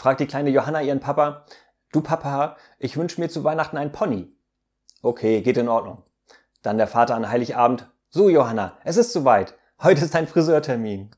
fragt die kleine Johanna ihren Papa, du Papa, ich wünsche mir zu Weihnachten ein Pony. Okay, geht in Ordnung. Dann der Vater an Heiligabend, so Johanna, es ist soweit. Heute ist dein Friseurtermin.